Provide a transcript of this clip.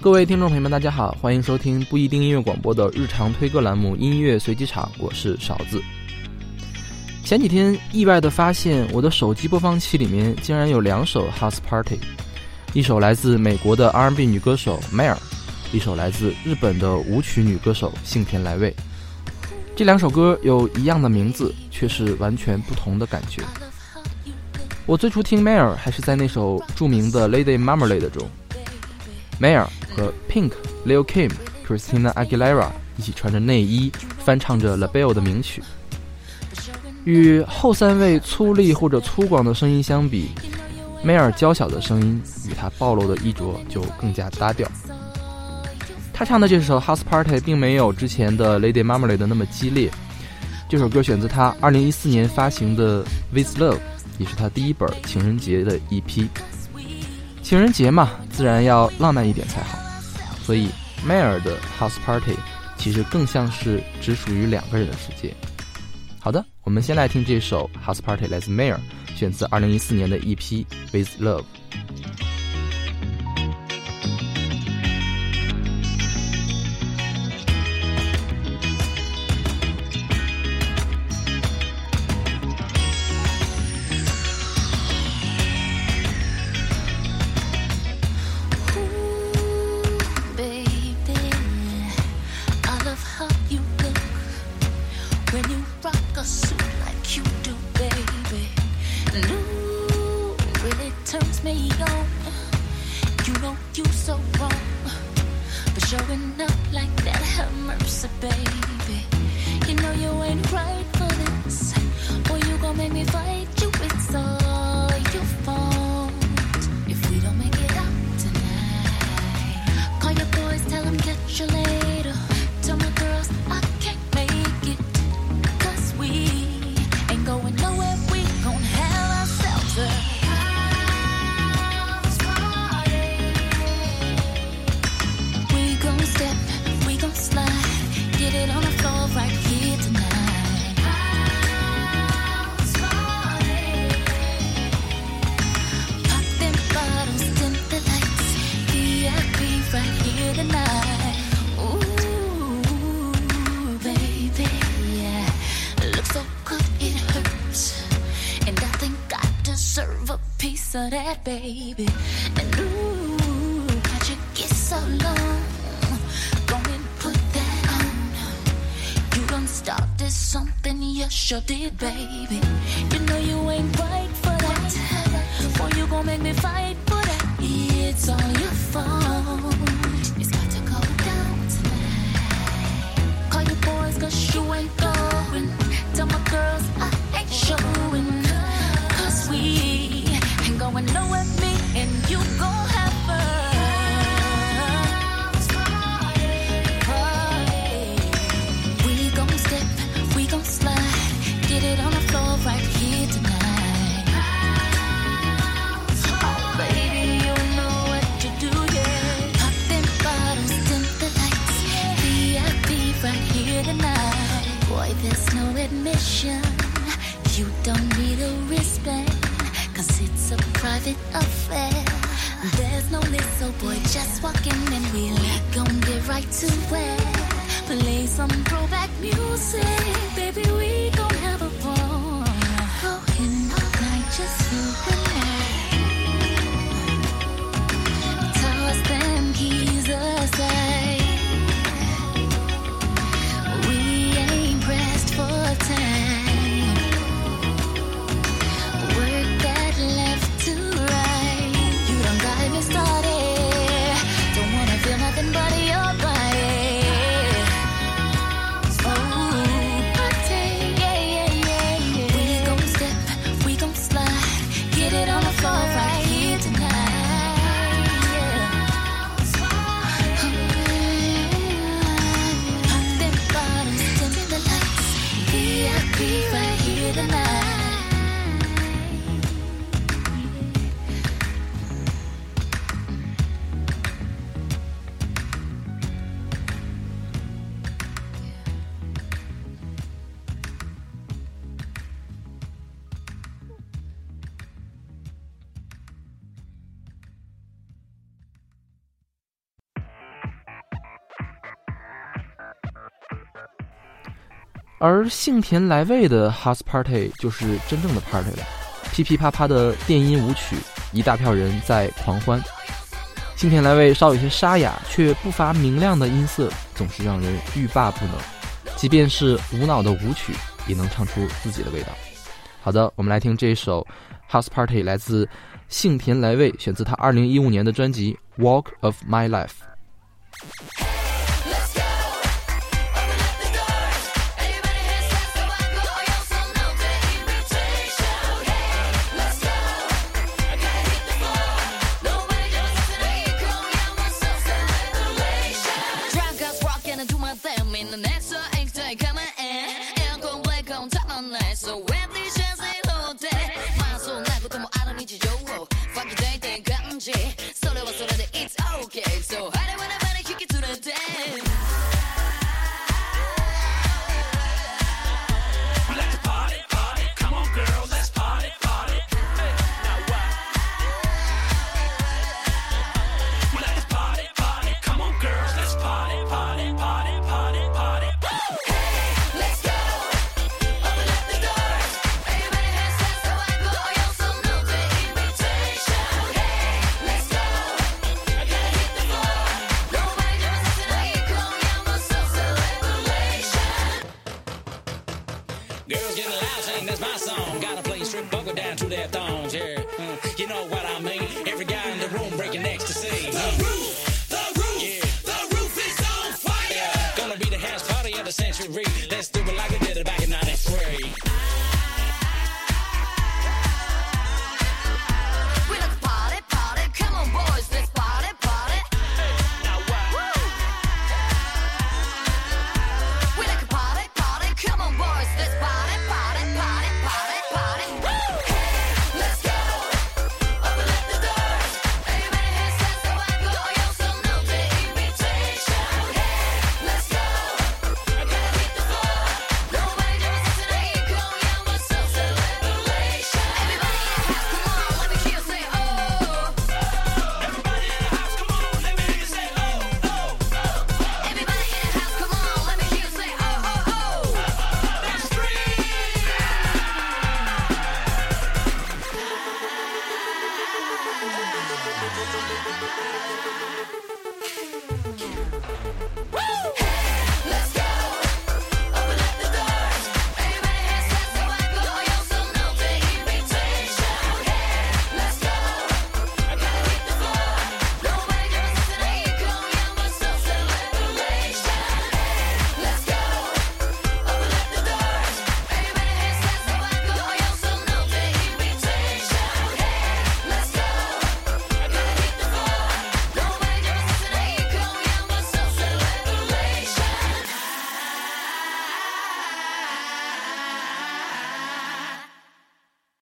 各位听众朋友们，大家好，欢迎收听不一定音乐广播的日常推歌栏目《音乐随机场》，我是勺子。前几天意外的发现，我的手机播放器里面竟然有两首 House Party，一首来自美国的 R&B 女歌手 Mare，一首来自日本的舞曲女歌手幸田来未。这两首歌有一样的名字，却是完全不同的感觉。我最初听 Mare 还是在那首著名的 Lady Marmalade 中，Mare 和 Pink、Lil Kim、Christina Aguilera 一起穿着内衣翻唱着 La Belle 的名曲。与后三位粗粝或者粗犷的声音相比，梅尔娇小的声音与她暴露的衣着就更加搭调。她唱的这首《House Party》并没有之前的《Lady Marmalade》那么激烈。这首歌选自她2014年发行的《With Love》，也是她第一本情人节的 EP。情人节嘛，自然要浪漫一点才好。所以，，Mayer 的《House Party》其实更像是只属于两个人的世界。好的，我们先来听这首《House Party》来自 Mayer，选自二零一四年的 EP《With Love》。That baby. And ooh, how'd you get so long? Go and put that on. You done started something, you sure did, baby. You know you ain't right for that. Boy, you gon' make me fight for that. It's all your fault. It's got to go down tonight. Call your boys, cause you ain't private affair. There's no list, so boy, just walking in and we gon' get right to it. Play some throwback music, baby, we 而幸田来未的 House Party 就是真正的 Party 了，噼噼啪啪的电音舞曲，一大票人在狂欢。幸田来未稍有些沙哑却不乏明亮的音色，总是让人欲罢不能。即便是无脑的舞曲，也能唱出自己的味道。好的，我们来听这一首 House Party，来自幸田来未，选自他2015年的专辑《Walk of My Life》。So when saying that's my song. Gotta play strip poker down to their thongs, yeah. Uh, you know what I mean? Every guy in the room breaking ecstasy. The roof, the roof, yeah. the roof is on fire. Gonna be the house party of the century. Let's do it like we did it back in '93. We